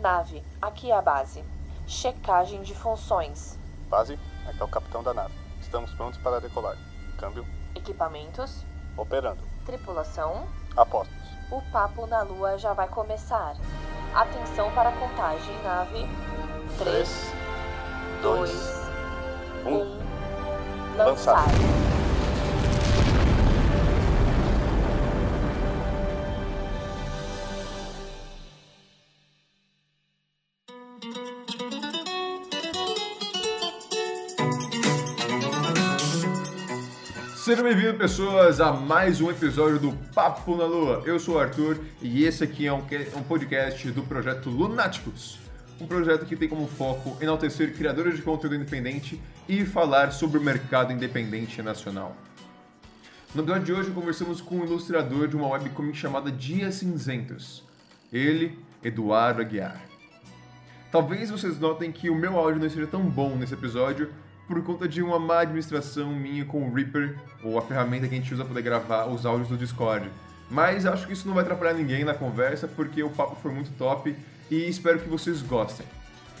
Nave, aqui é a base. Checagem de funções. Base, aqui é o capitão da nave. Estamos prontos para decolar. Câmbio. Equipamentos. Operando. Tripulação. Apostos. O papo na lua já vai começar. Atenção para a contagem, nave. 3, 2, 1. Lançar. Sejam bem-vindos, pessoas, a mais um episódio do Papo na Lua. Eu sou o Arthur e esse aqui é um, podcast do projeto Lunáticos. Um projeto que tem como foco enaltecer criadores de conteúdo independente e falar sobre o mercado independente nacional. No episódio de hoje, conversamos com um ilustrador de uma webcomic chamada Dias Cinzentos. Ele, Eduardo Aguiar. Talvez vocês notem que o meu áudio não esteja tão bom nesse episódio, por conta de uma má administração minha com o Reaper, ou a ferramenta que a gente usa para poder gravar os áudios do Discord. Mas acho que isso não vai atrapalhar ninguém na conversa, porque o papo foi muito top e espero que vocês gostem.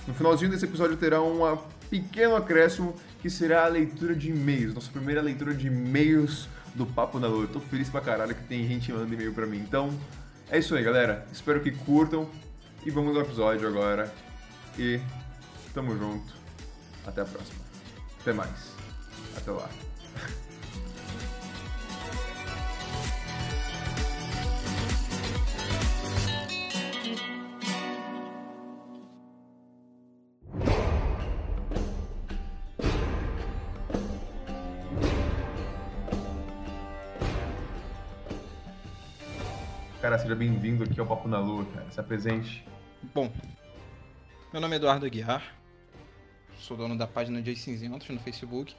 No finalzinho desse episódio terá um pequeno acréscimo que será a leitura de e-mails, nossa primeira leitura de e-mails do Papo na Lua. Eu tô feliz pra caralho que tem gente mandando e-mail pra mim. Então, é isso aí, galera. Espero que curtam e vamos ao episódio agora. E tamo junto. Até a próxima. Até mais. Até lá. Cara, seja bem-vindo aqui ao Papo na Lua, cara. Se apresente. Bom, meu nome é Eduardo Aguiar, sou dono da página Jay Cinzentos no Facebook.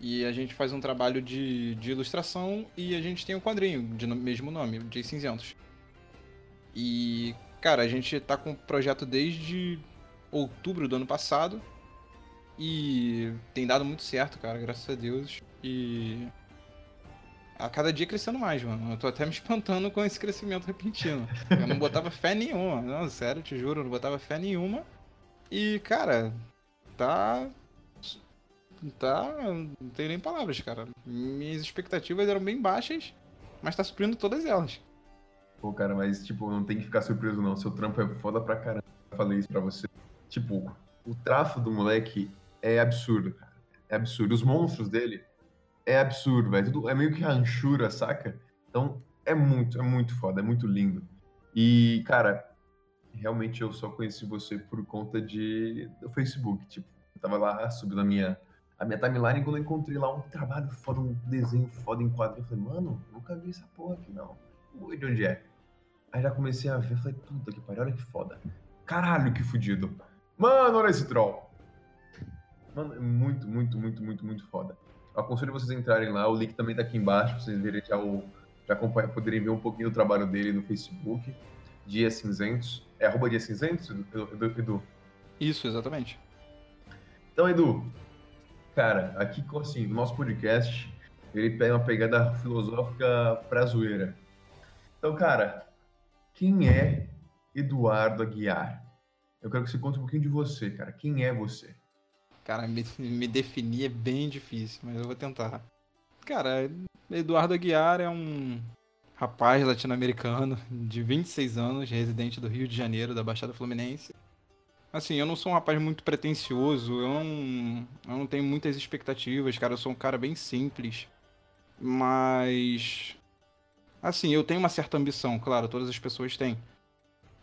E a gente faz um trabalho de, de ilustração e a gente tem um quadrinho de no, mesmo nome, Jay Cinzentos. E, cara, a gente tá com o projeto desde outubro do ano passado. E tem dado muito certo, cara, graças a Deus. E a cada dia crescendo mais, mano. Eu tô até me espantando com esse crescimento repentino. Eu não botava fé nenhuma. Não, sério, te juro, eu não botava fé nenhuma. E, cara, tá. Tá. Não tenho nem palavras, cara. Minhas expectativas eram bem baixas, mas tá suprindo todas elas. Pô, cara, mas, tipo, não tem que ficar surpreso, não. Seu trampo é foda pra caramba. Eu falei isso pra você. Tipo, o tráfego do moleque é absurdo, cara. É absurdo. Os monstros dele é absurdo, velho. É meio que ranchura, saca? Então, é muito, é muito foda, é muito lindo. E, cara, realmente eu só conheci você por conta de do Facebook. Tipo, eu tava lá subindo a minha, a minha timeline quando eu encontrei lá um trabalho foda, um desenho foda em quadrinho. Eu falei, mano, nunca vi essa porra aqui, não. Oi, de onde é? Aí já comecei a ver, falei, puta que pariu, olha que foda. Caralho, que fudido. Mano, olha esse troll. Mano, é muito, muito, muito, muito, muito foda. Eu aconselho vocês entrarem lá, o link também tá aqui embaixo, pra vocês verem já o. Já acompanhar, poderem ver um pouquinho do trabalho dele no Facebook. Dias Cinzentos. É arroba Dias Cinzentos, Edu? Isso, exatamente. Então, Edu, cara, aqui assim, o nosso podcast, ele pega uma pegada filosófica pra zoeira. Então, cara, quem é Eduardo Aguiar? Eu quero que você conte um pouquinho de você, cara. Quem é você? Cara, me, me definir é bem difícil, mas eu vou tentar. Cara, Eduardo Aguiar é um rapaz latino-americano de 26 anos, residente do Rio de Janeiro, da Baixada Fluminense. Assim, eu não sou um rapaz muito pretencioso, eu não, eu não tenho muitas expectativas, cara, eu sou um cara bem simples. Mas. Assim, eu tenho uma certa ambição, claro, todas as pessoas têm.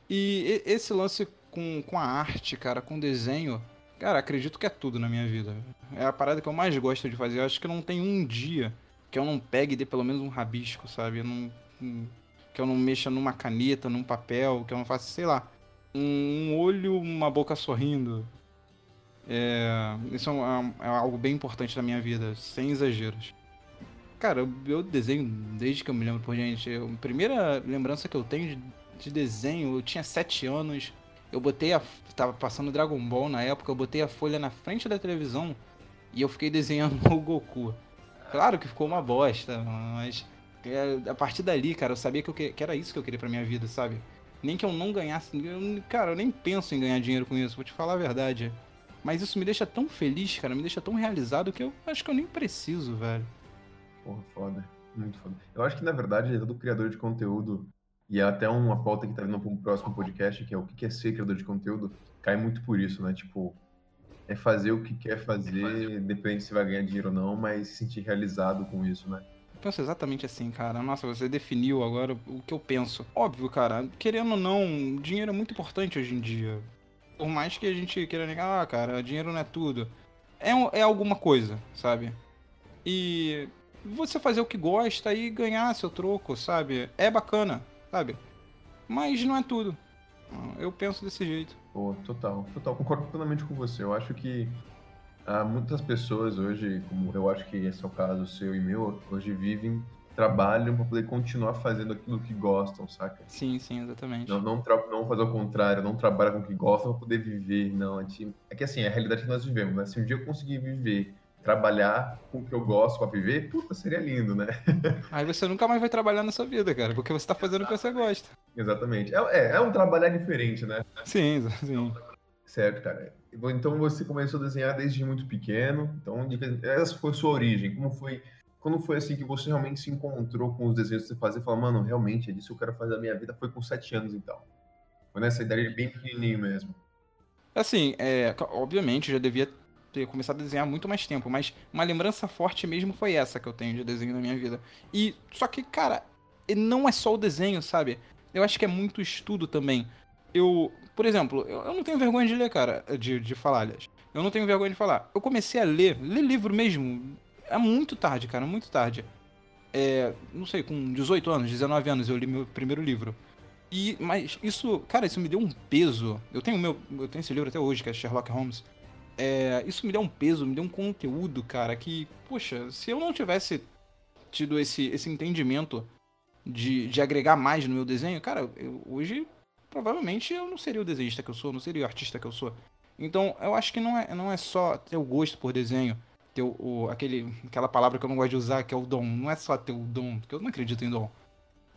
E esse lance com, com a arte, cara, com desenho, cara, acredito que é tudo na minha vida. É a parada que eu mais gosto de fazer. Eu acho que não tem um dia que eu não pegue e dê pelo menos um rabisco, sabe? Eu não, que eu não mexa numa caneta, num papel, que eu não faça, sei lá, um olho, uma boca sorrindo. É, isso é, é algo bem importante na minha vida, sem exageros. Cara, eu, eu desenho desde que eu me lembro, por gente. Eu, a primeira lembrança que eu tenho de, de desenho, eu tinha 7 anos. Eu botei a. Tava passando Dragon Ball na época, eu botei a folha na frente da televisão e eu fiquei desenhando o Goku. Claro que ficou uma bosta, mas é, a partir dali, cara, eu sabia que, eu que, que era isso que eu queria pra minha vida, sabe? Nem que eu não ganhasse. Eu, cara, eu nem penso em ganhar dinheiro com isso, vou te falar a verdade. Mas isso me deixa tão feliz, cara, me deixa tão realizado que eu acho que eu nem preciso, velho. Porra, foda. Muito foda. Eu acho que, na verdade, todo criador de conteúdo, e é até uma pauta que tá vindo para um próximo podcast, que é o que é ser criador de conteúdo, cai muito por isso, né? Tipo, é fazer o que quer fazer, depende se vai ganhar dinheiro ou não, mas se sentir realizado com isso, né? Penso exatamente assim, cara. Nossa, você definiu agora o que eu penso. Óbvio, cara, querendo ou não, dinheiro é muito importante hoje em dia. Por mais que a gente queira negar, ah, cara, dinheiro não é tudo. É, é alguma coisa, sabe? E você fazer o que gosta e ganhar seu troco, sabe? É bacana, sabe? Mas não é tudo. Eu penso desse jeito. Pô, total, total. Concordo plenamente com você. Eu acho que há muitas pessoas hoje, como eu acho que esse é o caso seu e meu, hoje vivem, trabalham para poder continuar fazendo aquilo que gostam, saca? Sim, sim, exatamente. Não, não, não fazer o contrário, não trabalhar com o que gostam para poder viver, não. É que assim, é a realidade que nós vivemos, né? Se um dia eu conseguir viver trabalhar com o que eu gosto para viver, puta, seria lindo, né? Aí você nunca mais vai trabalhar na sua vida, cara, porque você tá fazendo o que você gosta. Exatamente. É, é, é um trabalhar diferente, né? Sim, sim. Certo, cara. Então você começou a desenhar desde muito pequeno. Então, essa foi a sua origem. Como foi. Quando foi assim que você realmente se encontrou com os desenhos que você fazia e falou, mano, realmente é disso que eu quero fazer a minha vida? Foi com sete anos, então. Foi nessa idade bem pequenininho mesmo. Assim, é, obviamente já devia ter começado a desenhar muito mais tempo, mas uma lembrança forte mesmo foi essa que eu tenho de desenho na minha vida. E só que, cara, não é só o desenho, sabe? Eu acho que é muito estudo também. Eu, por exemplo, eu, não tenho vergonha de ler, cara, de, de falar, aliás. Eu não tenho vergonha de falar. Eu comecei a ler, ler livro mesmo, é muito tarde, cara, muito tarde. É, não sei, com 18 anos, 19 anos eu li meu primeiro livro. E, mas isso, cara, isso me deu um peso. Eu tenho meu, eu tenho esse livro até hoje, que é Sherlock Holmes é, isso me deu um peso, me deu um conteúdo, cara, que, poxa, se eu não tivesse tido esse, esse entendimento de, de agregar mais no meu desenho, cara, eu, hoje provavelmente eu não seria o desenhista que eu sou, não seria o artista que eu sou. Então, eu acho que não é, não é só ter o gosto por desenho, ter o, o, aquele, aquela palavra que eu não gosto de usar, que é o dom. Não é só ter o dom, porque eu não acredito em dom.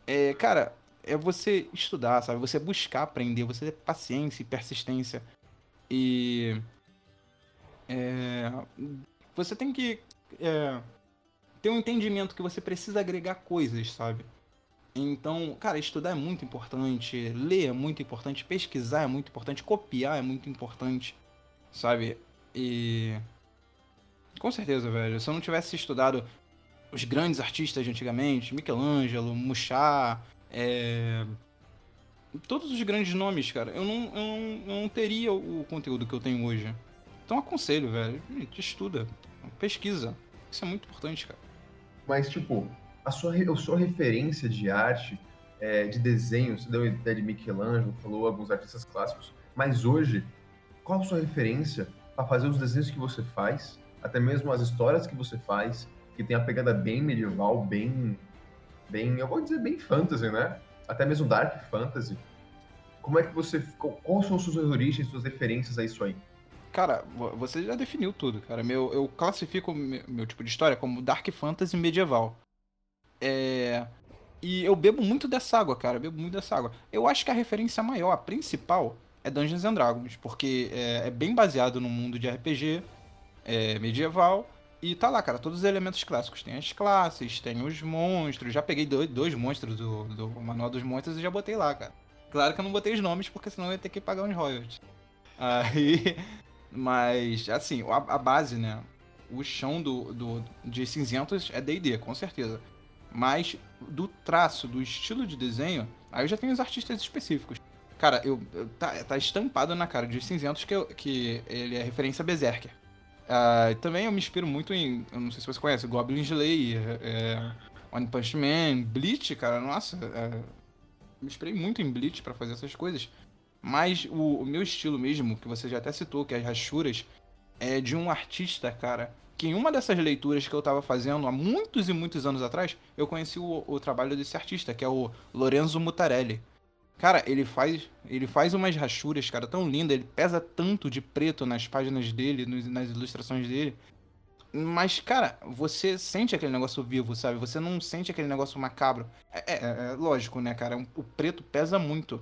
É, cara, é você estudar, sabe? Você buscar aprender, você ter paciência e persistência. E é, você tem que é, ter um entendimento que você precisa agregar coisas, sabe? Então, cara, estudar é muito importante, ler é muito importante, pesquisar é muito importante, copiar é muito importante, sabe? E. Com certeza, velho. Se eu não tivesse estudado os grandes artistas de antigamente, Michelangelo, Muchá, é... todos os grandes nomes, cara, eu não, eu não, eu não teria o conteúdo que eu tenho hoje. Então aconselho, velho. Estuda. Pesquisa. Isso é muito importante, cara. Mas, tipo, a sua, a sua referência de arte, é, de desenho, você deu ideia de Michelangelo, falou alguns artistas clássicos, mas hoje, qual a sua referência para fazer os desenhos que você faz, até mesmo as histórias que você faz, que tem a pegada bem medieval, bem, bem, eu vou dizer bem fantasy, né? Até mesmo dark fantasy. Como é que você, quais são suas origens, suas referências a isso aí? Cara, você já definiu tudo, cara. Meu, eu classifico meu, meu tipo de história como Dark Fantasy medieval. É. E eu bebo muito dessa água, cara. bebo muito dessa água. Eu acho que a referência maior, a principal, é Dungeons and Dragons, porque é, é bem baseado no mundo de RPG é, medieval. E tá lá, cara, todos os elementos clássicos. Tem as classes, tem os monstros. Já peguei dois, dois monstros do, do Manual dos Monstros e já botei lá, cara. Claro que eu não botei os nomes, porque senão eu ia ter que pagar uns royalties. Aí. Mas, assim, a, a base, né? O chão do, do, de cinzentos é D&D, com certeza. Mas do traço, do estilo de desenho, aí eu já tenho os artistas específicos. Cara, eu, eu tá, tá, estampado na cara de cinzentos que, eu, que ele é referência a Berserker. Uh, também eu me inspiro muito em, eu não sei se você conhece, Goblin Slayer, é, One Punch Man, Bleach, cara, nossa, é, me inspirei muito em Bleach para fazer essas coisas. Mas o, o, meu estilo mesmo, que você já até citou, que é as rachuras, é de um artista, cara, que em uma dessas leituras que eu tava fazendo há muitos e muitos anos atrás, eu conheci o, o trabalho desse artista, que é o Lorenzo Mutarelli. Cara, ele faz, ele faz umas rachuras, cara, tão linda, ele pesa tanto de preto nas páginas dele, nas ilustrações dele. Mas, cara, você sente aquele negócio vivo, sabe? Você não sente aquele negócio macabro. É, é, é lógico, né, cara? O preto pesa muito.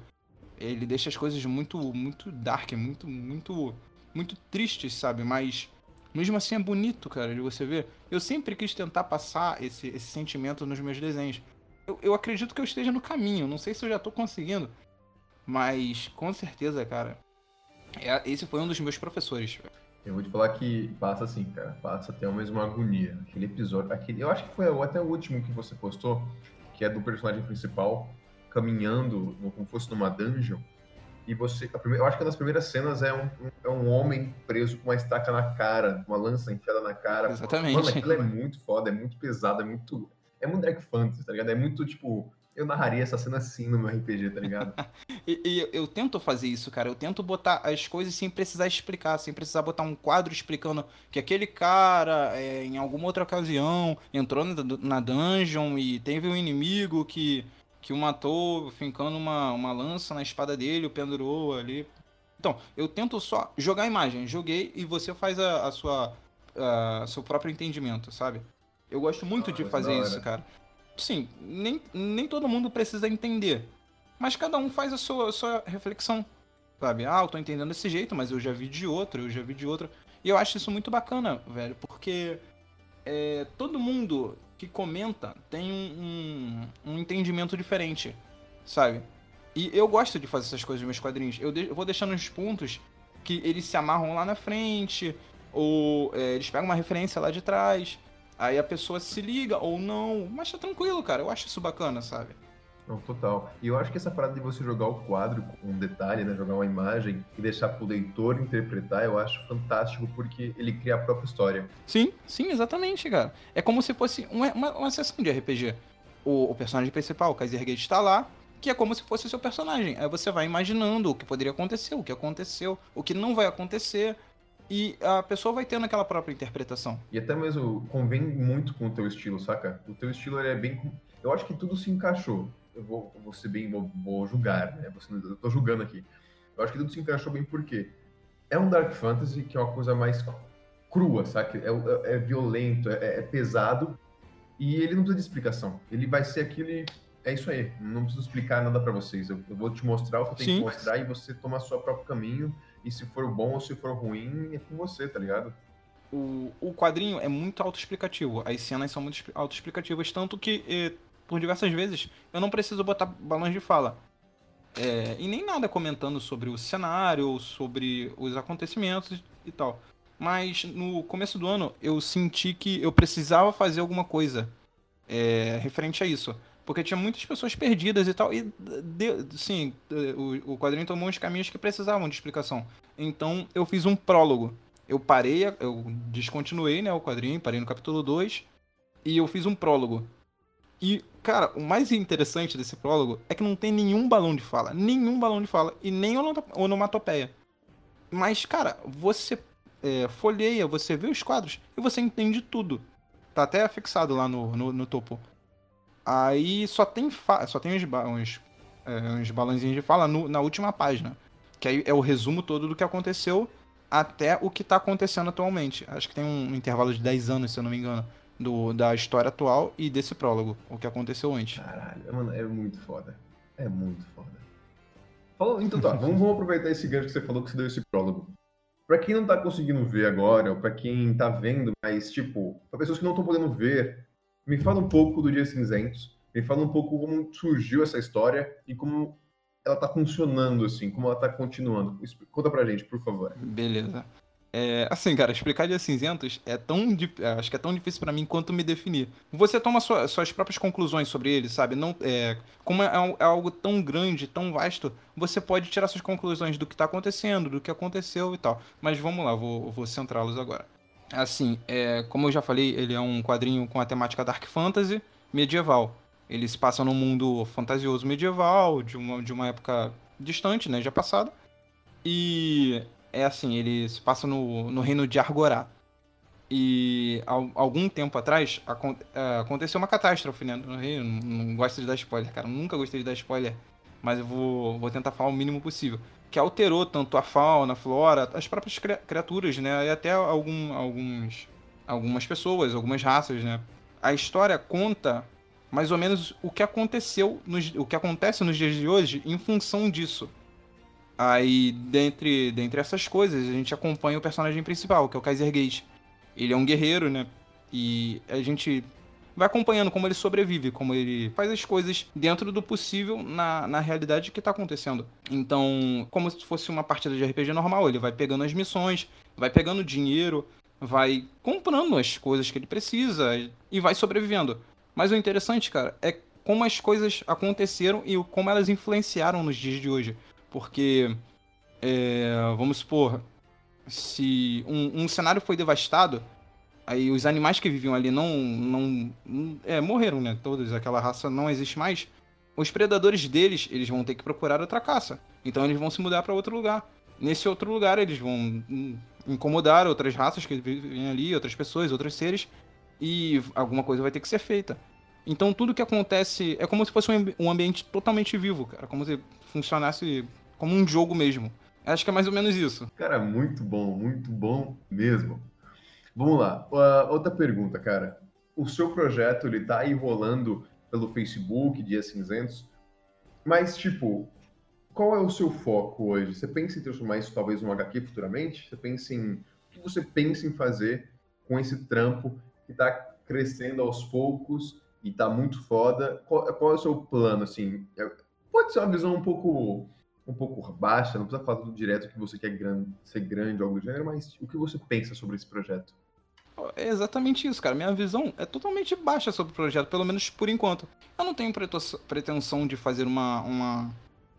ele deixa as coisas muito, muito dark, muito, muito, muito tristes, sabe? Mas mesmo assim é bonito, cara, de você ver. Eu sempre quis tentar passar esse, esse sentimento nos meus desenhos. Eu, eu acredito que eu esteja no caminho, não sei se eu já tô conseguindo. Mas com certeza, cara. É, esse foi um dos meus professores. Eu vou te falar que passa assim, cara. Passa até mesmo uma agonia. Aquele episódio. Aquele, eu acho que foi até o último que você postou, que é do personagem principal caminhando como fosse numa dungeon. E você. Primeira, eu acho que uma das primeiras cenas é um, é um homem preso com uma estaca na cara, uma lança enfiada na cara. Exatamente. Mano, aquilo é muito foda, é muito pesado, é muito. É muito Dark Fantasy, tá ligado? É muito tipo. Eu narraria essa cena assim no meu RPG, tá ligado? e, e, eu tento fazer isso, cara. Eu tento botar as coisas sem precisar explicar, sem precisar botar um quadro explicando que aquele cara, é, em alguma outra ocasião, entrou na, na dungeon e teve um inimigo que que o matou fincando uma, uma lança na espada dele, o pendurou ali. Então, eu tento só jogar a imagem. Joguei e você faz a, a sua a, seu próprio entendimento, sabe? Eu gosto muito ah, de fazer isso, cara. Sim, nem, nem todo mundo precisa entender. Mas cada um faz a sua, a sua reflexão. Sabe? Ah, eu tô entendendo desse jeito, mas eu já vi de outro, eu já vi de outro. E eu acho isso muito bacana, velho, porque é, todo mundo que comenta tem um, um, um, entendimento diferente, sabe? E eu gosto de fazer essas coisas nos meus quadrinhos. Eu, de, eu vou deixando uns pontos que eles se amarram lá na frente, ou é, eles pegam uma referência lá de trás, aí a pessoa se liga ou não, mas tá tranquilo, cara. Eu acho isso bacana, sabe? Não, total. E eu acho que essa parada de você jogar o quadro com um detalhe, né? Jogar uma imagem e deixar pro leitor interpretar, eu acho fantástico porque ele cria a própria história. Sim, sim, exatamente, cara. É como se fosse uma, uma, uma sessão de RPG. O, o personagem principal, o Kaiser Gate, está lá, que é como se fosse o seu personagem. Aí você vai imaginando o que poderia acontecer, o que aconteceu, o que não vai acontecer. E a pessoa vai tendo aquela própria interpretação. E até mesmo convém muito com o teu estilo, saca? O teu estilo é bem. Eu acho que tudo se encaixou eu vou, vou ser bem, vou, vou julgar, né? Eu tô julgando aqui. Eu acho que tudo se encaixou bem porque é um Dark Fantasy que é uma coisa mais crua, sabe? É, é, é violento, é, é, pesado e ele não precisa de explicação. Ele vai ser aquilo e é isso aí. Não preciso explicar nada para vocês. Eu, eu, vou te mostrar o que eu tenho Sim. que mostrar e você toma o seu próprio caminho. E se for bom ou se for ruim, é com você, tá ligado? O, o quadrinho é muito autoexplicativo. As cenas são muito autoexplicativas, tanto que eh, por diversas vezes, eu não preciso botar balões de fala. É, e nem nada comentando sobre o cenário, sobre os acontecimentos e tal. Mas no começo do ano eu senti que eu precisava fazer alguma coisa é, referente a isso. Porque tinha muitas pessoas perdidas e tal. E, de, sim, o, o quadrinho tomou uns caminhos que precisavam de explicação. Então eu fiz um prólogo. Eu parei, eu descontinuei né, o quadrinho, parei no capítulo 2. E eu fiz um prólogo. E, cara, o mais interessante desse prólogo é que não tem nenhum balão de fala. Nenhum balão de fala. E nem onomatopeia. Mas, cara, você é, folheia, você vê os quadros e você entende tudo. Tá até fixado lá no, no, no topo. Aí só tem, só tem uns, uns, é, uns balãozinhos de fala no, na última página. Que aí é o resumo todo do que aconteceu até o que tá acontecendo atualmente. Acho que tem um intervalo de 10 anos, se eu não me engano do, da história atual e desse prólogo, o que aconteceu antes. Caralho, mano, é muito foda. É muito foda. Falou, então tá, vamos, vamos, aproveitar esse gancho que você falou que você deu esse prólogo. Pra quem não tá conseguindo ver agora, ou pra quem tá vendo, mas tipo, pra pessoas que não estão podendo ver, me fala um pouco do Dias Cinzentos, me fala um pouco como surgiu essa história e como ela tá funcionando, assim, como ela tá continuando. Conta pra gente, por favor. Beleza. É, assim, cara, explicar Dias Cinzentos é tão. É, acho que é tão difícil para mim quanto me definir. Você toma sua, suas próprias conclusões sobre ele, sabe? Não, é, como é, é, algo tão grande, tão vasto, você pode tirar suas conclusões do que tá acontecendo, do que aconteceu e tal. Mas vamos lá, vou, vou centrá-los agora. Assim, é, como eu já falei, ele é um quadrinho com a temática Dark Fantasy medieval. Ele se passa num mundo fantasioso medieval, de uma, de uma época distante, né? Já passada. E é assim, ele se passa no, no reino de Argorá. E há algum tempo atrás é, aconteceu uma catástrofe né, no reino. Não, não gosto de dar spoiler, cara. Nunca gostei de dar spoiler. Mas eu vou, vou tentar falar o mínimo possível. Que alterou tanto a fauna, a flora, as próprias criaturas, né? E até algum, alguns, algumas pessoas, algumas raças, né? A história conta mais ou menos o que aconteceu, nos, o que acontece nos dias de hoje em função disso Aí, dentre, dentre essas coisas, a gente acompanha o personagem principal, que é o Kaiser Gate. Ele é um guerreiro, né? E a gente vai acompanhando como ele sobrevive, como ele faz as coisas dentro do possível na, na realidade que tá acontecendo. Então, como se fosse uma partida de RPG normal, ele vai pegando as missões, vai pegando dinheiro, vai comprando as coisas que ele precisa e vai sobrevivendo. Mas o interessante, cara, é como as coisas aconteceram e como elas influenciaram nos dias de hoje. Porque, é, vamos supor, se um, um cenário foi devastado, Aí os animais que viviam ali não. não é, morreram, né? Todos, aquela raça não existe mais. Os predadores deles, eles vão ter que procurar outra caça. Então eles vão se mudar para outro lugar. Nesse outro lugar, eles vão incomodar outras raças que vivem ali, outras pessoas, outros seres. E alguma coisa vai ter que ser feita. Então tudo que acontece é como se fosse um ambiente totalmente vivo, cara. Como se funcionasse como um jogo mesmo. Acho que é mais ou menos isso. Cara, muito bom, muito bom mesmo. Vamos lá. Uh, outra pergunta, cara. O seu projeto, ele tá aí rolando pelo Facebook, Dias Cinzentos, mas, tipo, qual é o seu foco hoje? Você pensa em transformar isso talvez num HQ futuramente? Você pensa em... O que você pensa em fazer com esse trampo que tá crescendo aos poucos e tá muito foda? Qual, qual é o seu plano, assim? É, pode ser uma visão um pouco um pouco baixa, não precisa falar tudo direto que você quer grande, ser grande ou algo do gênero, mas o que você pensa sobre esse projeto? É exatamente isso, cara. Minha visão é totalmente baixa sobre o projeto, pelo menos por enquanto. Eu não tenho pretensão de fazer uma, uma,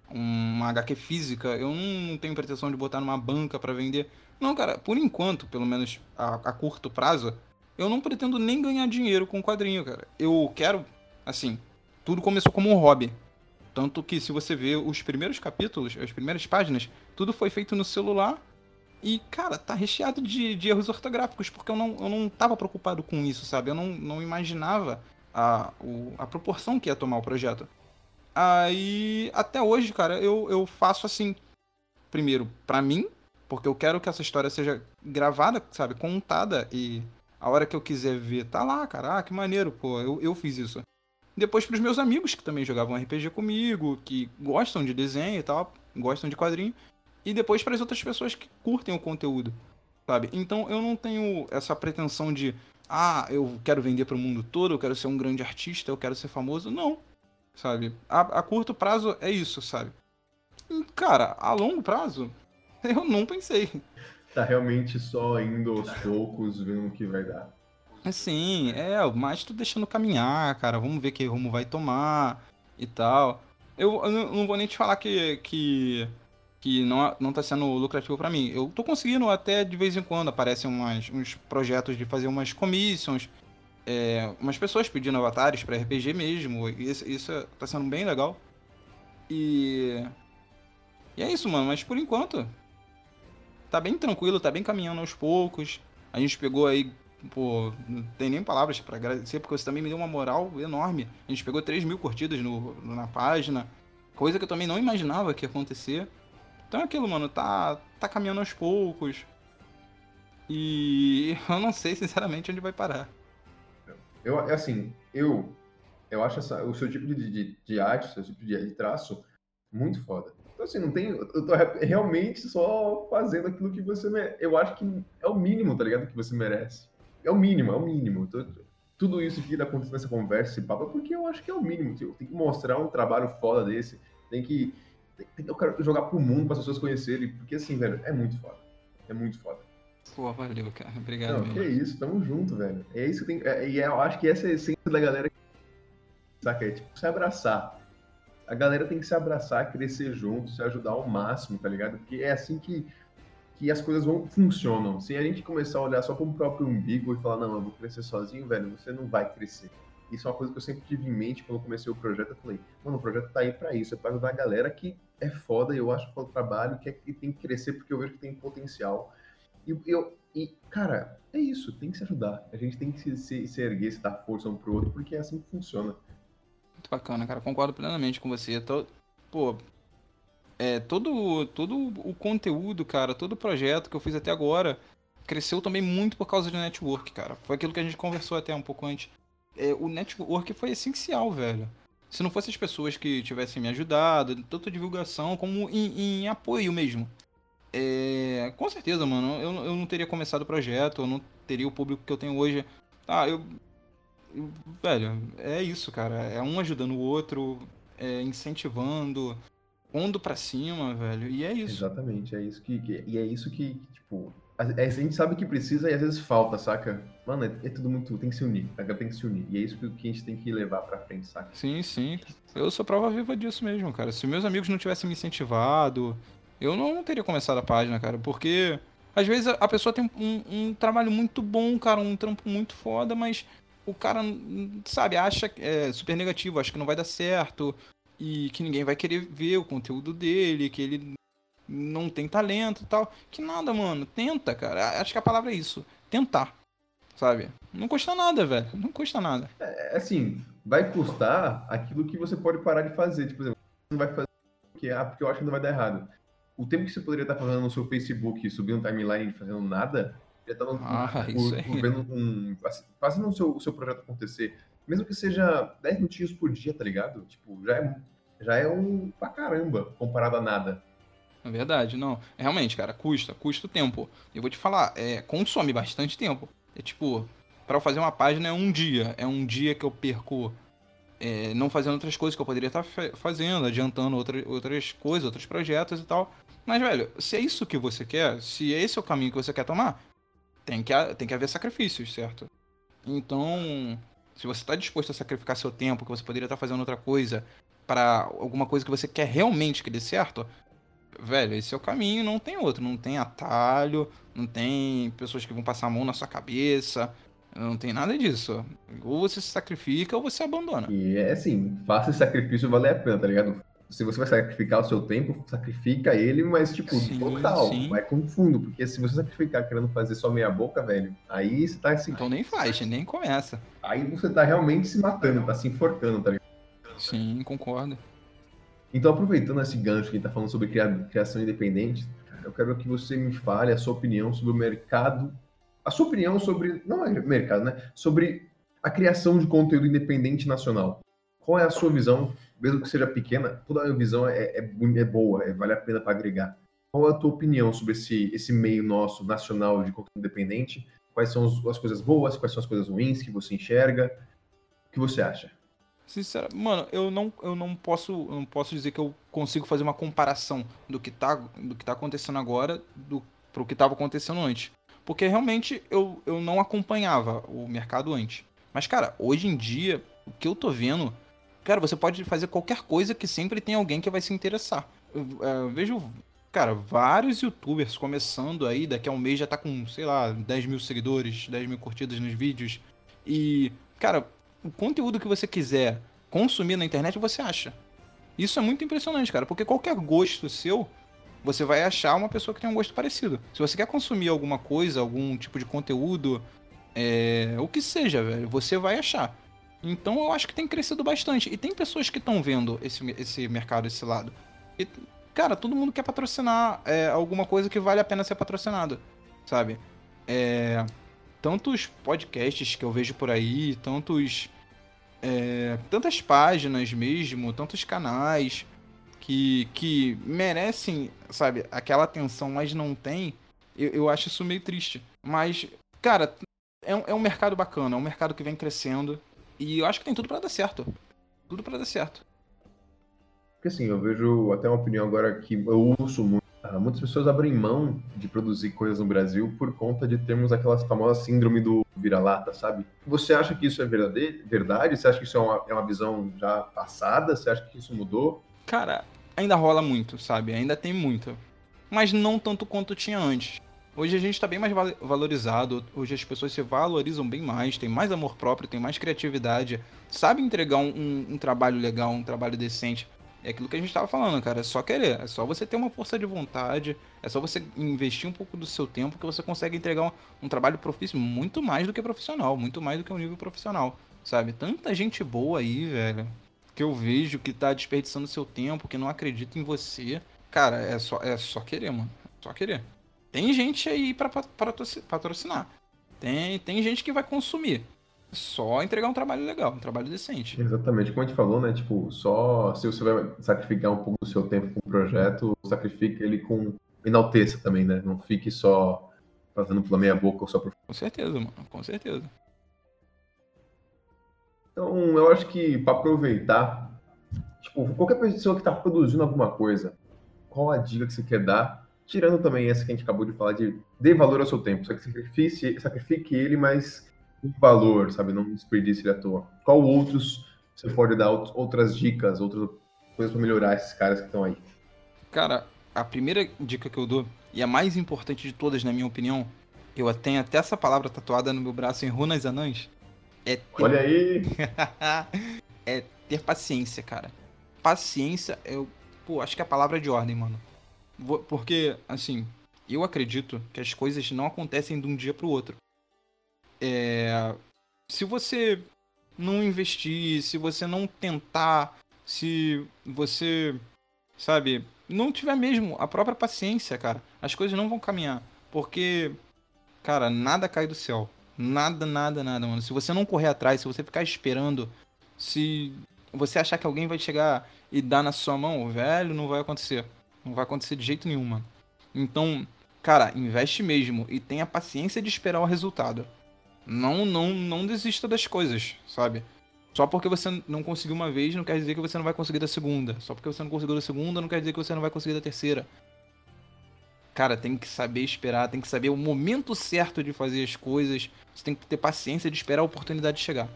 uma HQ física, eu não tenho pretensão de botar numa banca para vender. Não, cara, por enquanto, pelo menos a, a, curto prazo, eu não pretendo nem ganhar dinheiro com quadrinho, cara. Eu quero, assim, tudo começou como um hobby. Tanto que se você ver os primeiros capítulos, as primeiras páginas, tudo foi feito no celular e, cara, tá recheado de, de, erros ortográficos, porque eu não, eu não tava preocupado com isso, sabe? Eu não, não imaginava a, o, a proporção que ia tomar o projeto. Aí, até hoje, cara, eu, eu faço assim. Primeiro, para mim, porque eu quero que essa história seja gravada, sabe? Contada e a hora que eu quiser ver, tá lá, cara. Ah, que maneiro, pô, eu, eu fiz isso. Depois pros meus amigos que também jogavam RPG comigo, que gostam de desenho e tal, gostam de quadrinho e depois para as outras pessoas que curtem o conteúdo, sabe? Então eu não tenho essa pretensão de, ah, eu quero vender para o mundo todo, eu quero ser um grande artista, eu quero ser famoso. Não, sabe? A, a curto prazo é isso, sabe? Cara, a longo prazo, eu não pensei. Tá realmente só indo aos poucos, vendo o que vai dar. Sim, é, mas tô deixando caminhar, cara. Vamos ver que rumo vai tomar e tal. Eu, eu não vou nem te falar que, que que não, não tá sendo lucrativo para mim. Eu tô conseguindo até de vez em quando, aparecem umas, uns projetos de fazer umas commissions, é, umas pessoas pedindo avatares para RPG mesmo, isso, isso tá sendo bem legal. E... E é isso, mano, mas por enquanto tá bem tranquilo, tá bem caminhando aos poucos. A gente pegou aí, pô, não tem nem palavras para agradecer, porque você também me deu uma moral enorme. A gente pegou 3 mil curtidas no, na página, coisa que eu também não imaginava que ia acontecer. Então é aquilo, mano, tá, tá caminhando aos poucos. E eu não sei, sinceramente, onde vai parar. Eu, é assim, eu eu acho essa, o seu tipo de, de, de arte, o seu tipo de, de, traço muito foda. Então, assim, não tem. Eu tô realmente só fazendo aquilo que você merece. Eu acho que é o mínimo, tá ligado? Que você merece. É o mínimo, é o mínimo. Tudo isso que tá acontecendo nessa conversa, esse papo, é porque eu acho que é o mínimo. Tem que mostrar um trabalho foda desse. Tem que eu quero jogar pro mundo para as pessoas conhecerem, porque assim, velho, é muito foda. É muito foda. Pô, valeu, cara. Obrigado. Não, que isso, tamo junto, velho. É isso que tem. É, e é, eu acho que essa é a essência da galera. Saca? É tipo, se abraçar. A galera tem que se abraçar, crescer junto, se ajudar ao máximo, tá ligado? Porque é assim que, que as coisas vão funcionam. Se a gente começar a olhar só pro próprio umbigo e falar, não, eu vou crescer sozinho, velho, você não vai crescer. Isso é uma coisa que eu sempre tive em mente quando comecei o projeto. Eu falei, mano, o projeto tá aí para isso, é para ajudar a galera que é foda, eu acho foda o trabalho, que, é, que tem que crescer porque eu vejo que tem potencial. E, eu, e, cara, é isso, tem que se ajudar. A gente tem que se, se, se erguer, se dar força um pro outro, porque é assim que funciona. Muito bacana, cara. Concordo plenamente com você. Tô, pô, é, todo, todo o conteúdo, cara, todo o projeto que eu fiz até agora cresceu também muito por causa do network, cara. Foi aquilo que a gente conversou até um pouco antes é, o network foi essencial, velho. se não fossem as pessoas que tivessem me ajudado, tanto divulgação como em, em apoio mesmo. É, com certeza, mano, eu, eu não teria começado o projeto, eu não teria o público que eu tenho hoje. Ah, eu. Velho, é isso, cara. É um ajudando o outro, é, incentivando, pondo pra cima, velho. E é isso. Exatamente, é isso que. que- E é isso que, que, tipo. A, a gente sabe que precisa e às vezes falta, saca? Mano, é, é tudo muito. Tem que se unir. A galera tem que se unir. E é isso que, que a gente tem que levar pra frente, saca? Sim, sim. Eu sou prova viva disso mesmo, cara. Se meus amigos não tivessem me incentivado, eu não teria começado a página, cara. Porque às vezes a a pessoa tem um, um trabalho muito bom, cara, um trampo muito foda, mas o cara, sabe, acha é super negativo, acha que não vai dar certo e que ninguém vai querer ver o conteúdo dele, que ele não tem talento e tal. Que nada, mano. Tenta, cara. Acho que a palavra é isso. Tentar. Sabe? Não custa nada, velho. Não custa nada. É assim, vai custar aquilo que você pode parar de fazer. Tipo, por exemplo, você não vai fazer porque, ah, porque eu acho que não vai dar errado. O tempo que você poderia estar fazendo no seu Facebook, subindo timeline e fazendo nada, já tá no, Ah, vendo um, assim, fazendo o seu, o seu projeto acontecer. Mesmo que seja 10 minutinhos por dia, tá ligado? Tipo, já é, já é um pra caramba comparado a nada. É verdade, não. Realmente, cara, custa, custa tempo. Eu vou te falar, é, consome bastante tempo. É tipo, pra eu fazer uma página é um dia. É um dia que eu perco é, não fazendo outras coisas que eu poderia estar fa- fazendo, adiantando outra, outras coisas, outros projetos e tal. Mas, velho, se é isso que você quer, se esse é o caminho que você quer tomar, tem que, tem que haver sacrifícios, certo? Então, se você está disposto a sacrificar seu tempo, que você poderia estar fazendo outra coisa, para alguma coisa que você quer realmente que dê certo, velho, esse é o caminho, não tem outro. Não tem atalho, não tem pessoas que vão passar a mão na sua cabeça, não tem nada disso. Ou você se sacrifica ou você abandona. E é assim, faça esse sacrifício valer a pena, tá ligado? Se você vai sacrificar o seu tempo, sacrifica ele, mas tipo, Sim, total, sim. vai com fundo, porque se você sacrificar querendo fazer só meia boca, velho, aí você tá assim, Então nem faz, nem começa. aí você tá realmente se matando, tá se enforcando, tá ligado? Sim, concordo. Então, aproveitando esse gancho que a gente tá falando sobre cria- criação independente, eu quero que você me fale a sua opinião sobre o mercado, a sua opinião sobre, não é mercado, né? Sobre a criação de conteúdo independente nacional. Qual é a sua visão, mesmo que seja pequena, toda a visão é, é, é boa, é, vale a pena para agregar. Qual é a tua opinião sobre esse, esse meio nosso nacional de conteúdo independente? Quais são as coisas boas, quais são as coisas ruins que você enxerga? O que você acha? Sinceramente, mano, eu não, eu não posso, eu não posso dizer que eu consigo fazer uma comparação do que tá, do que tá acontecendo agora do pro que tava acontecendo antes. Porque realmente eu, eu não acompanhava o mercado antes. Mas, cara, hoje em dia, o que eu tô vendo, cara, você pode fazer qualquer coisa que sempre tem alguém que vai se interessar. Eu, é, eu vejo, cara, vários youtubers começando aí, daqui a um mês já tá com, sei lá, 10 mil seguidores, 10 mil curtidas nos vídeos. E, cara, o conteúdo que você quiser consumir na internet, você acha. Isso é muito impressionante, cara, porque qualquer gosto seu, você vai achar uma pessoa que tem um gosto parecido. Se você quer consumir alguma coisa, algum tipo de conteúdo, é, o que seja, velho, você vai achar. Então eu acho que tem crescido bastante. E tem pessoas que estão vendo esse, esse mercado, esse lado. E, cara, todo mundo quer patrocinar é, alguma coisa que vale a pena ser patrocinado, sabe? É, tantos podcasts que eu vejo por aí, tantos. é, tantas páginas mesmo, tantos canais que, que merecem, sabe, aquela atenção, mas não tem. Eu, eu acho isso meio triste. Mas, cara, é, um- é um mercado bacana, é um mercado que vem crescendo. E eu acho que tem tudo pra dar certo. Tudo pra dar certo. Porque assim, eu vejo até uma opinião agora que eu ouço muito. ah, Muitas pessoas abrem mão de produzir coisas no Brasil por conta de termos aquela famosa síndrome do vira-lata, sabe? Você acha que isso é verdade? verdade? Você acha que isso é uma, é uma visão já passada? Você acha que isso mudou? Cara, ainda rola muito, sabe? Ainda tem muito. Mas não tanto quanto tinha antes. Hoje a gente tá bem mais val- valorizado, hoje as pessoas se valorizam bem mais, tem mais amor próprio, tem mais criatividade, sabe entregar um, um- um trabalho legal, um trabalho decente. É aquilo que a gente tava falando, cara, é só querer, é só você ter uma força de vontade, é só você investir um pouco do seu tempo que você consegue entregar um, um trabalho profissional muito mais do que profissional, muito mais do que um nível profissional, sabe? Tanta gente boa aí, velho, que eu vejo que tá desperdiçando seu tempo, que não acredita em você. Cara, é só, é só querer, mano. É só querer. Tem gente aí pra pa- patroci- patrocinar. Tem, tem gente que vai consumir. Só entregar um trabalho legal, um trabalho decente. Exatamente, como a gente falou, né? Tipo, só se você vai sacrificar um pouco do seu tempo com o projeto, sacrifique ele com enalteça também, né? Não fique só fazendo pela meia boca ou só por. Com certeza, mano, com certeza. Então, eu acho que para aproveitar, tipo, qualquer pessoa que está produzindo alguma coisa, qual a dica que você quer dar? Tirando também essa que a gente acabou de falar de dê valor ao seu tempo, sacrifique, sacrifique ele, mas com valor, sabe? Não desperdice ele à toa. Qual outros você pode dar outras dicas, outras coisas para melhorar esses caras que estão aí? Cara, a primeira dica que eu dou, e a mais importante de todas, na minha opinião, eu tenho até essa palavra tatuada no meu braço em runas anãs, é ter... Olha aí! é ter paciência, cara. Paciência, eu. Pô, acho que é a palavra de ordem, mano. Porque, assim, eu acredito que as coisas não acontecem de um dia pro outro. É. Se você não investir, se você não tentar, se você, sabe, não tiver mesmo a própria paciência, cara, as coisas não vão caminhar. Porque, cara, nada cai do céu. Nada, nada, nada, mano. Se você não correr atrás, se você ficar esperando, se você achar que alguém vai chegar e dar na sua mão, velho, não vai acontecer. Não vai acontecer de jeito nenhum, mano. Então, cara, investe mesmo e tenha paciência de esperar o resultado. Não, não, não desista das coisas, sabe? Só porque você não conseguiu uma vez não quer dizer que você não vai conseguir da segunda. Só porque você não conseguiu da segunda não quer dizer que você não vai conseguir da terceira cara, tem que saber esperar, tem que saber o momento certo de fazer as coisas. Você tem que ter paciência de esperar a oportunidade chegar.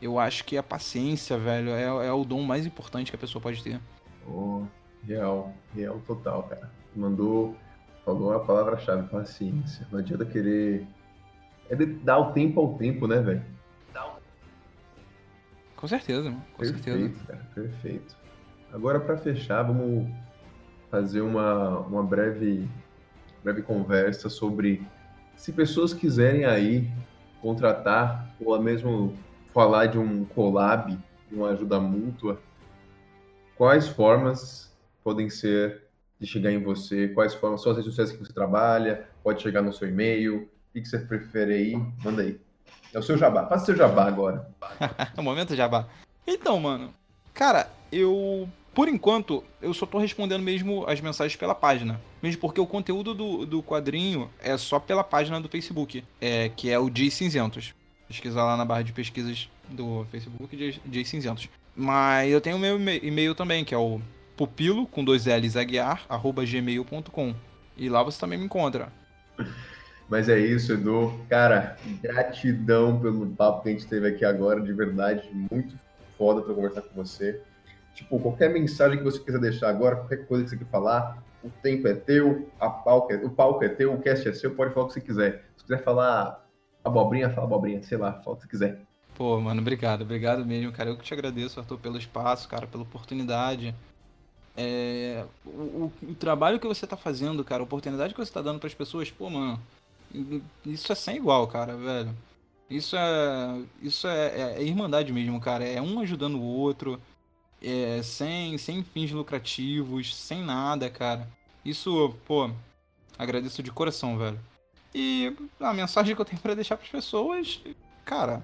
Eu acho que a paciência, velho, é, é o dom mais importante que a pessoa pode ter. Oh, real, real total, cara. Mandou, falou a palavra-chave, paciência. Não adianta querer. É dar o tempo ao tempo, né, velho? Com certeza, mano. Com perfeito, certeza. cara, perfeito. Agora, para fechar, vamos fazer uma, uma breve breve conversa sobre se pessoas quiserem aí contratar ou mesmo falar de um collab, de uma ajuda mútua, quais formas podem ser de chegar em você? Quais formas são as redes sociais que você trabalha? Pode chegar no seu e-mail? O que você prefere aí? Manda aí. É o seu jabá. Faça o seu jabá agora. o momento jabá. Então, mano, cara, eu por enquanto, eu só tô respondendo mesmo as mensagens pela página. Mesmo porque o conteúdo do, do quadrinho é só pela página do Facebook, é, que é o Dias Cinzentos. Pesquisar lá na barra de pesquisas do Facebook, Dias Cinzentos. Mas eu tenho o meu e-mail também, que é o pupilo, com dois L's, aguiar, arroba gmail.com. E lá você também me encontra. Mas é isso, Edu. Cara, gratidão pelo papo que a gente teve aqui agora, de verdade. Muito foda pra conversar com você. Tipo, qualquer mensagem que você quiser deixar agora, qualquer coisa que você quer falar, o tempo é teu, a palco é, o palco é teu, o cast é seu, pode falar o que você quiser. Se quiser falar abobrinha, fala abobrinha, sei lá, fala o que você quiser. Pô, mano, obrigado, obrigado mesmo, cara. Eu que te agradeço, Arthur, pelo espaço, cara, pela oportunidade. É, o, o, trabalho que você tá fazendo, cara, a oportunidade que você tá dando para as pessoas, pô, mano, isso é sem igual, cara, velho. Isso é, isso é, é, é irmandade mesmo, cara. É um ajudando o outro é, sem, sem fins lucrativos, sem nada, cara. Isso, pô, agradeço de coração, velho. E a mensagem que eu tenho para deixar para as pessoas, cara,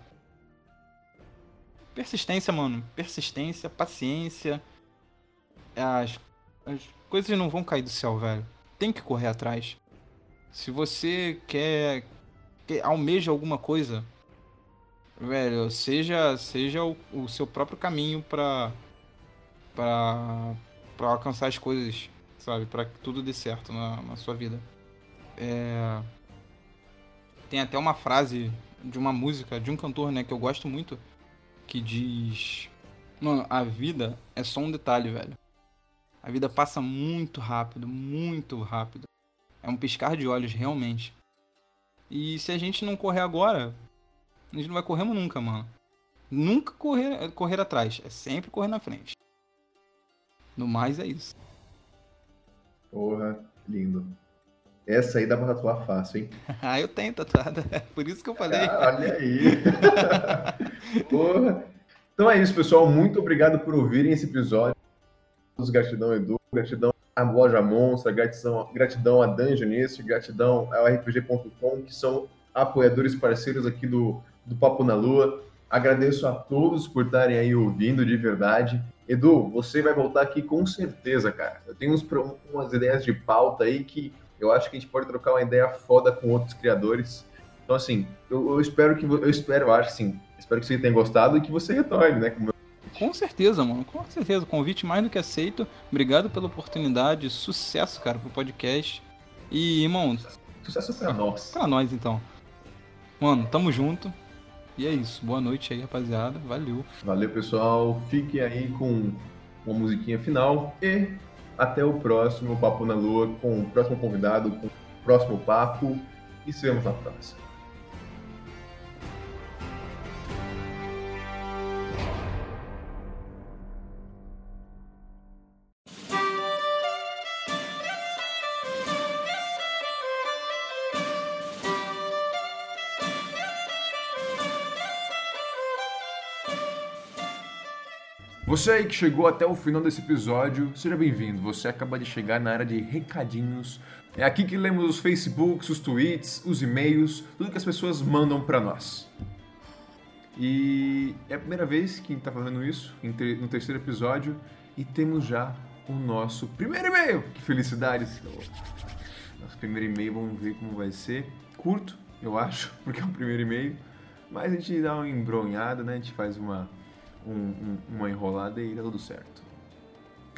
persistência, mano, persistência, paciência. As, as coisas não vão cair do céu, velho. Tem que correr atrás. Se você quer, quer almeja alguma coisa, velho, seja seja o, o seu próprio caminho para para para alcançar as coisas, sabe? Para que tudo dê certo na, na sua vida. É... Tem até uma frase de uma música de um cantor, né, que eu gosto muito, que diz: Mano, a vida é só um detalhe, velho. A vida passa muito rápido, muito rápido. É um piscar de olhos, realmente. E se a gente não correr agora, a gente não vai correr nunca, mano. Nunca correr, correr atrás, é sempre correr na frente. No mais é isso. Porra, lindo. Essa aí dá pra tatuar fácil, hein? ah, eu tenho tatuada. Por isso que eu falei. Ah, olha aí. Porra. Então é isso, pessoal. Muito obrigado por ouvirem esse episódio. Gratidão, Edu. Gratidão à Loja Monstra. Gratidão, gratidão a Dungeonist. Gratidão ao RPG.com, que são apoiadores parceiros aqui do do Papo na Lua. Agradeço a todos por estarem aí ouvindo de verdade. Edu, você vai voltar aqui com certeza, cara. Eu tenho uns, umas ideias de pauta aí que eu acho que a gente pode trocar uma ideia foda com outros criadores. Então, assim, eu, eu espero que eu espero, eu acho sim, espero que você tenha gostado e que você retorne, né? Com certeza, mano, com certeza. Convite mais do que aceito. Obrigado pela oportunidade. Sucesso, cara, pro podcast. E, irmão. Sucesso pra nós. Pra nós, então. Mano, tamo junto. E é isso. Boa noite aí, rapaziada. Valeu. Valeu, pessoal. Fiquem aí com uma musiquinha final. E até o próximo Papo na Lua com o próximo convidado, com o próximo papo. E se vemos na próxima. Você aí que chegou até o final desse episódio, seja bem-vindo. Você acaba de chegar na área de recadinhos. É aqui que lemos os Facebooks, os tweets, os e-mails, tudo que as pessoas mandam para nós. E é a primeira vez que está fazendo isso no terceiro episódio e temos já o nosso primeiro e-mail. Que felicidade! Nosso primeiro e-mail, vamos ver como vai ser. Curto, eu acho, porque é o primeiro e-mail. Mas a gente dá uma embronhada, né? A gente faz uma um, um, uma enrolada e dá tudo certo.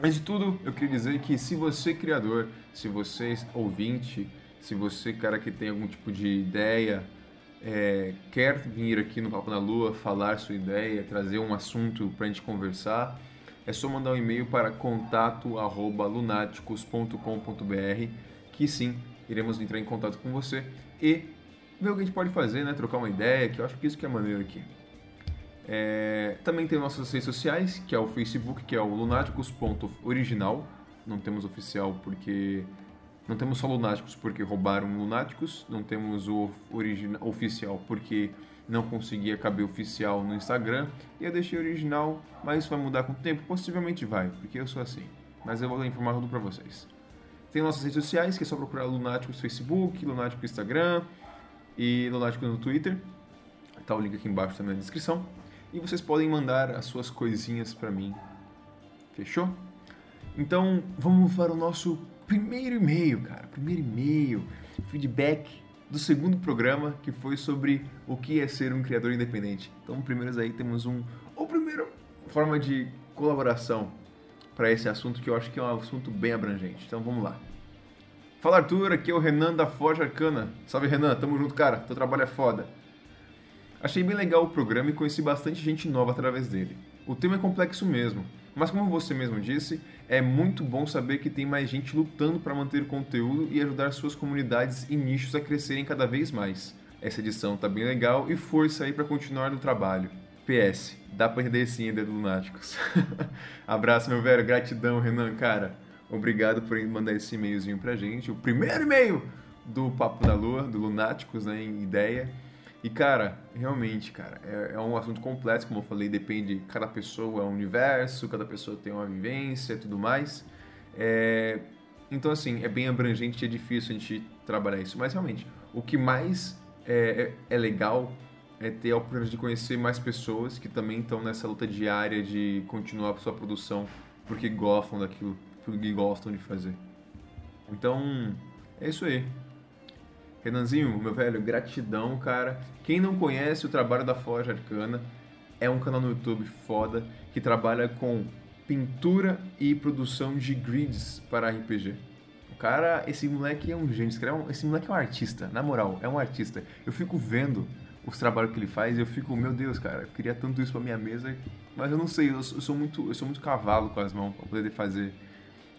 Mas de tudo, eu queria dizer que se você criador, se você ouvinte, se você cara que tem algum tipo de ideia, é, quer vir aqui no Papo na Lua falar sua ideia, trazer um assunto para a gente conversar, é só mandar um e-mail para contato@lunaticos.com.br, que sim, iremos entrar em contato com você e ver o que a gente pode fazer, né? Trocar uma ideia, que eu acho que isso que é maneiro aqui. É, também tem nossas redes sociais, que é o Facebook, que é o lunáticos.original. Não temos oficial porque. Não temos só lunáticos porque roubaram lunáticos. Não temos o original, oficial porque não conseguia caber oficial no Instagram. E eu deixei original, mas isso vai mudar com o tempo? Possivelmente vai, porque eu sou assim. Mas eu vou informar tudo pra vocês. Tem nossas redes sociais, que é só procurar Lunáticos Facebook, Lunático Instagram e Lunáticos no Twitter. Tá o link aqui embaixo também na descrição. E vocês podem mandar as suas coisinhas para mim. Fechou? Então, vamos para o nosso primeiro e-mail, cara. Primeiro e-mail, feedback do segundo programa, que foi sobre o que é ser um criador independente. Então, primeiros aí temos um ou primeiro forma de colaboração para esse assunto que eu acho que é um assunto bem abrangente. Então, vamos lá. Fala Arthur, aqui é o Renan da Forja Arcana. Salve Renan, tamo junto, cara. Teu trabalho é foda. Achei bem legal o programa e conheci bastante gente nova através dele. O tema é complexo mesmo, mas como você mesmo disse, é muito bom saber que tem mais gente lutando para manter o conteúdo e ajudar suas comunidades e nichos a crescerem cada vez mais. Essa edição tá bem legal e força aí para continuar no trabalho. PS, dá pra entender sim, ainda do Lunáticos. Abraço, meu velho, gratidão, Renan, cara. Obrigado por mandar esse e-mailzinho pra gente. O primeiro e-mail do Papo da Lua, do Lunáticos, né, em ideia. E, cara, realmente, cara, é, é, um assunto complexo, como eu falei, depende, cada pessoa é um universo, cada pessoa tem uma vivência e tudo mais. É, então, assim, é bem abrangente e é difícil a gente trabalhar isso. Mas, realmente, o que mais é, é, é legal é ter a oportunidade de conhecer mais pessoas que também estão nessa luta diária de continuar a sua produção porque gostam daquilo, porque gostam de fazer. Então, é isso aí. Renanzinho, meu velho, gratidão, cara. Quem não conhece o trabalho da Forja Arcana, é um canal no YouTube foda que trabalha com pintura e produção de grids para RPG. O cara, esse moleque é um gênio, esse moleque é um artista, na moral, é um artista. Eu fico vendo os trabalhos que ele faz e eu fico, meu Deus, cara, eu queria tanto isso pra minha mesa, mas eu não sei, eu sou muito, eu sou muito cavalo com as mãos pra poder fazer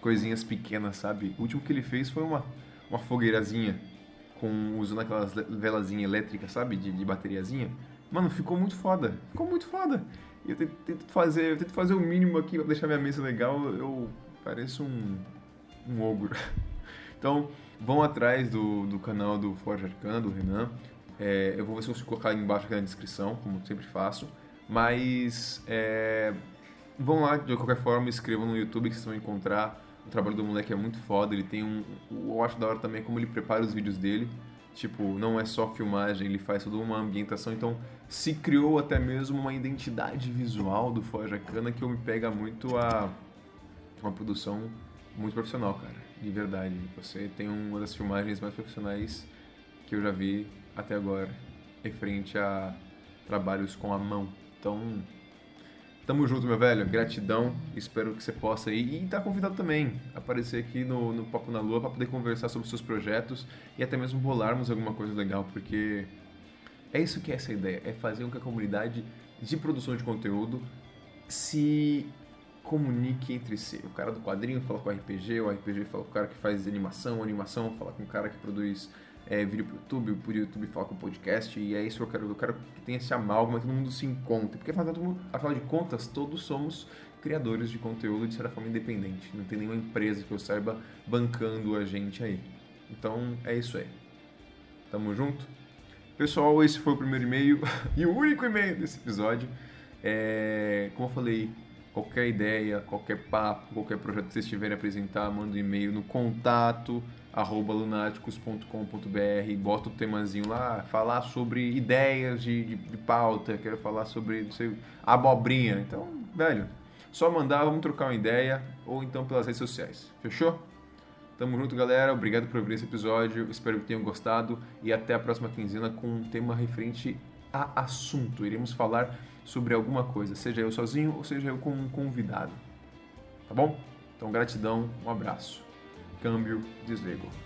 coisinhas pequenas, sabe? O último que ele fez foi uma, uma fogueirazinha com usando aquelas velazinhas elétricas, sabe? De, de bateriazinha. Mano, ficou muito foda. Ficou muito foda. E eu tento fazer, eu tento fazer o mínimo aqui pra deixar minha mesa legal. Eu pareço um, um ogro. Então, vão atrás do, do canal do Forge Arcana, do Renan. É, eu vou ver se eu consigo colocar embaixo aqui na descrição, como sempre faço. Mas é, vão lá, de qualquer forma, escrevam no YouTube que vocês vão encontrar o trabalho do moleque é muito foda, ele tem um. Eu acho da hora também como ele prepara os vídeos dele. Tipo, não é só filmagem, ele faz toda uma ambientação. Então, se criou até mesmo uma identidade visual do Forja Cana que eu me pega muito a uma produção muito profissional, cara. De verdade. Você tem uma das filmagens mais profissionais que eu já vi até agora, referente a trabalhos com a mão. Então, tamo junto, meu velho. Gratidão. Espero que você possa ir. E tá convidado também a aparecer aqui no, no Papo na Lua para poder conversar sobre seus projetos e até mesmo bolarmos alguma coisa legal, porque é isso que é essa ideia, é fazer com que a comunidade de produção de conteúdo se comunique entre si. O cara do quadrinho fala com o RPG, o RPG fala com o cara que faz animação, a animação fala com o cara que produz é, pro YouTube, o YouTube fala com o podcast, e é isso que eu quero. Eu quero que tenha esse amálgama, todo mundo se encontre. Porque afinal, afinal de contas, todos somos criadores de conteúdo de certa forma independente. Não tem nenhuma empresa que eu saiba bancando a gente aí. Então é isso aí. Tamo junto? Pessoal, esse foi o primeiro e-mail e o único e-mail desse episódio. É, como eu falei, qualquer ideia, qualquer papo, qualquer projeto que vocês tiverem a apresentar, manda um e-mail no contato arroba lunáticos.com.br, bota o temazinho lá, falar sobre ideias de, de, de pauta, quero falar sobre sei, abobrinha. Então, velho, só mandar, vamos trocar uma ideia, ou então pelas redes sociais. Fechou? Tamo junto, galera. Obrigado por ouvir esse episódio. Espero que tenham gostado. E até a próxima quinzena com um tema referente a assunto. Iremos falar sobre alguma coisa, seja eu sozinho ou seja eu com um convidado. Tá bom? Então, gratidão, um abraço câmbio, desligo.